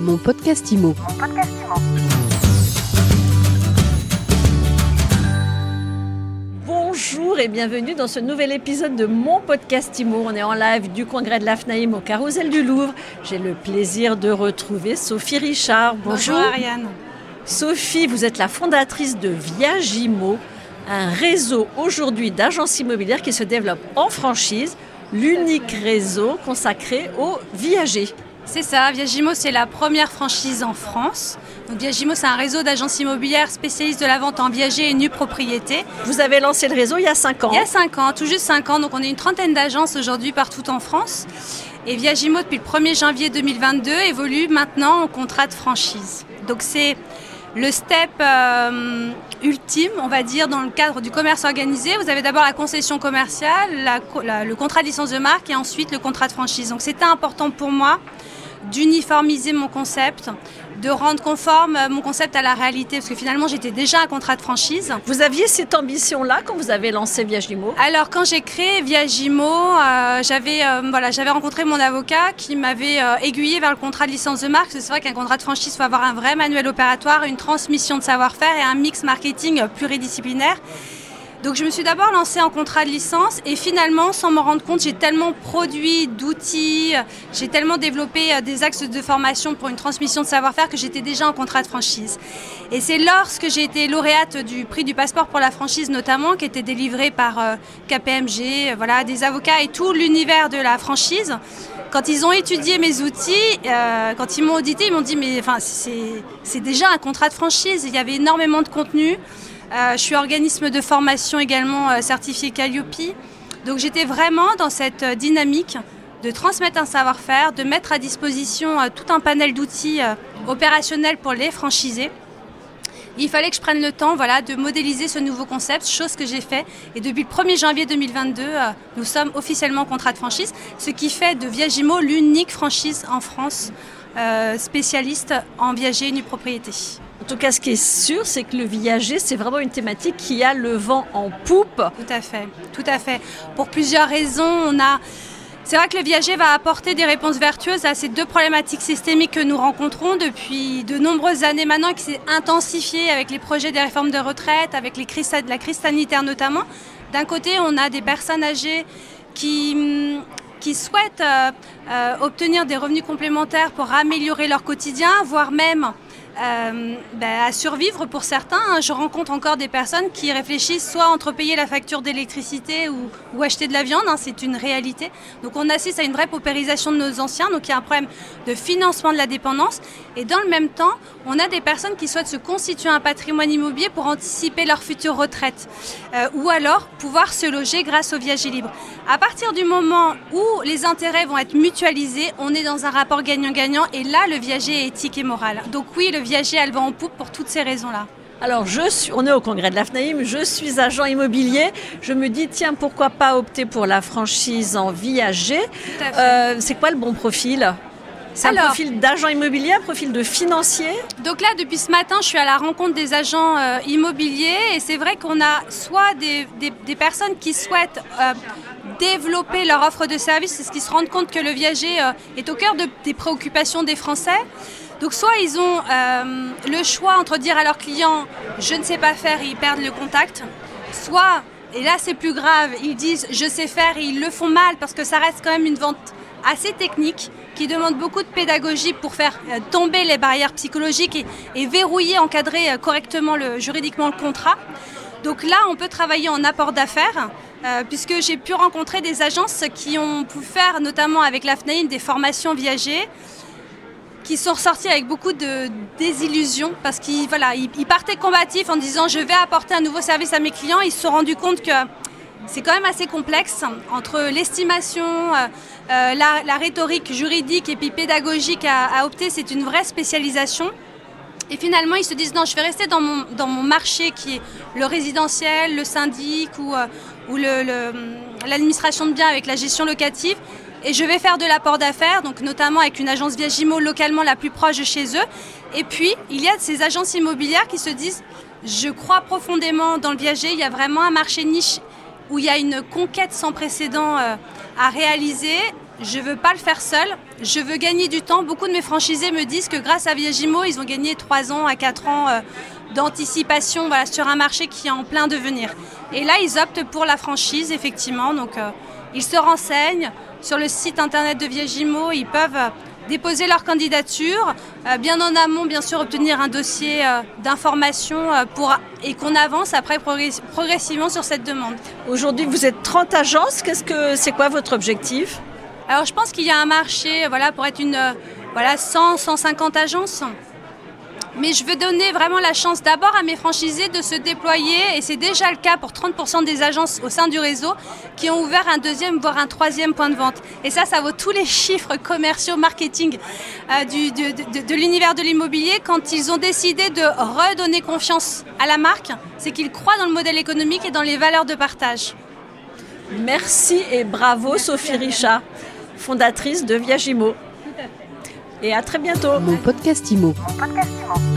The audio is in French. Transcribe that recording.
Mon podcast IMO. Bonjour et bienvenue dans ce nouvel épisode de mon podcast IMO. On est en live du congrès de l'AFNAIM au Carousel du Louvre. J'ai le plaisir de retrouver Sophie Richard. Bonjour. Bonjour Ariane. Sophie, vous êtes la fondatrice de Viagimo, un réseau aujourd'hui d'agences immobilières qui se développe en franchise, l'unique réseau consacré aux viagers. C'est ça, Viagimo c'est la première franchise en France. Donc Viagimo c'est un réseau d'agences immobilières spécialistes de la vente en viager et nue propriété. Vous avez lancé le réseau il y a 5 ans. Il y a 5 ans, tout juste 5 ans, donc on est une trentaine d'agences aujourd'hui partout en France. Et Viagimo depuis le 1er janvier 2022 évolue maintenant en contrat de franchise. Donc c'est le step euh, ultime, on va dire, dans le cadre du commerce organisé. Vous avez d'abord la concession commerciale, la, la, le contrat de licence de marque et ensuite le contrat de franchise. Donc c'était important pour moi d'uniformiser mon concept, de rendre conforme euh, mon concept à la réalité, parce que finalement j'étais déjà un contrat de franchise. Vous aviez cette ambition-là quand vous avez lancé Viagimo Alors quand j'ai créé Viagimo, euh, j'avais euh, voilà, j'avais rencontré mon avocat qui m'avait euh, aiguillé vers le contrat de licence de marque. C'est vrai qu'un contrat de franchise faut avoir un vrai manuel opératoire, une transmission de savoir-faire et un mix marketing pluridisciplinaire. Donc je me suis d'abord lancée en contrat de licence et finalement, sans m'en rendre compte, j'ai tellement produit d'outils, j'ai tellement développé euh, des axes de formation pour une transmission de savoir-faire que j'étais déjà en contrat de franchise. Et c'est lorsque j'ai été lauréate du prix du passeport pour la franchise notamment, qui était délivré par euh, KPMG, voilà, des avocats et tout l'univers de la franchise. Quand ils ont étudié mes outils, euh, quand ils m'ont audité, ils m'ont dit mais enfin c'est déjà un contrat de franchise. Il y avait énormément de contenu. Euh, je suis organisme de formation également euh, certifié Calliope. Donc j'étais vraiment dans cette euh, dynamique de transmettre un savoir-faire, de mettre à disposition tout un panel d'outils opérationnels pour les franchisés. Il fallait que je prenne le temps de modéliser ce nouveau concept, chose que j'ai fait. Et depuis le 1er janvier 2022, euh, nous sommes officiellement en contrat de franchise, ce qui fait de Viagimo l'unique franchise en France spécialiste en viager et propriété. En tout cas, ce qui est sûr, c'est que le viager, c'est vraiment une thématique qui a le vent en poupe. Tout à fait, tout à fait. Pour plusieurs raisons, on a. C'est vrai que le viager va apporter des réponses vertueuses à ces deux problématiques systémiques que nous rencontrons depuis de nombreuses années maintenant, qui s'est intensifié avec les projets des réformes de retraite, avec la crise sanitaire notamment. D'un côté, on a des personnes âgées qui, qui souhaitent euh, euh, obtenir des revenus complémentaires pour améliorer leur quotidien, voire même euh, ben, à survivre pour certains. Hein. Je rencontre encore des personnes qui réfléchissent soit entre payer la facture d'électricité ou, ou, acheter de la viande, hein, c'est une réalité. Donc on assiste à une vraie paupérisation de nos anciens, donc il y a un problème de financement de la dépendance. Et dans le même temps, on a des personnes qui souhaitent se constituer un patrimoine immobilier pour anticiper leur future retraite, euh, ou alors pouvoir se loger grâce au viager libre. À partir du moment où les intérêts vont être mutualisés, on est dans un rapport gagnant-gagnant, et là le viager est éthique et moral. Donc oui, le viager a le vent en poupe pour toutes ces raisons-là. Alors, je suis, on est au congrès de l'AFNAIM, je suis agent immobilier. Je me dis, tiens, pourquoi pas opter pour la franchise en viager? Euh, C'est quoi le bon profil? C'est un profil d'agent immobilier, un profil de financier? Donc là, depuis ce matin, je suis à la rencontre des agents euh, immobiliers et c'est vrai qu'on a soit des, des, des, personnes qui souhaitent euh, développer leur offre de services, c'est ce qui se rendent compte que le viager euh, est au cœur de, des préoccupations des Français. Donc soit ils ont euh, le choix entre dire à leurs clients je ne sais pas faire et ils perdent le contact, soit, et là c'est plus grave, ils disent je sais faire et ils le font mal parce que ça reste quand même une vente assez technique qui demande beaucoup de pédagogie pour faire euh, tomber les barrières psychologiques et, verrouiller, encadrer euh, correctement le, juridiquement le contrat. Donc là, on peut travailler en apport d'affaires, puisque j'ai pu rencontrer des agences qui ont pu faire, notamment avec la FNAIN, des formations viagées, qui sont ressortis avec beaucoup de désillusions parce qu'ils voilà, ils, partaient combatifs en disant je vais apporter un nouveau service à mes clients. Ils se sont rendus compte que c'est quand même assez complexe entre l'estimation, euh, euh, la, rhétorique juridique et puis pédagogique à, opter. C'est une vraie spécialisation. Et finalement, ils se disent non, je vais rester dans mon, dans mon marché qui est le résidentiel, le syndic ou, euh, ou l'administration de biens avec la gestion locative. Et je vais faire de l'apport d'affaires, donc notamment avec une agence Viagimo localement la plus proche de chez eux. Et puis, il y a ces agences immobilières qui se disent je crois profondément dans le viager, il y a vraiment un marché niche où il y a une conquête sans précédent euh, à réaliser. je veux pas le faire seul, je veux gagner du temps. Beaucoup de mes franchisés me disent que grâce à Viagimo, ils ont gagné 3 ans à 4 ans euh, d'anticipation sur un marché qui est en plein devenir. Et là, ils optent pour la franchise, effectivement. Donc, euh, ils se renseignent sur le site internet de Viagimo, ils peuvent euh, déposer leur candidature, bien en amont, bien sûr, obtenir un dossier d'information pour et qu'on avance après progressivement sur cette demande. Aujourd'hui, vous êtes 30 agences. Qu'est-ce que c'est quoi votre objectif? Alors je pense qu'il y a un marché voilà, pour être une euh, voilà, 100, 150 agences. Mais je veux donner vraiment la chance d'abord à mes franchisés de se déployer, et c'est déjà le cas pour 30% des agences au sein du réseau qui ont ouvert un deuxième, voire un troisième point de vente. Et ça, ça vaut tous les chiffres commerciaux, marketing euh, du, de, de l'univers de l'immobilier. Quand ils ont décidé de redonner confiance à la marque, c'est qu'ils croient dans le modèle économique et dans les valeurs de partage. Merci et bravo Sophie Richard fondatrice de Viagimo. Et à très bientôt. Mon podcast Imo. Mon podcast Imo.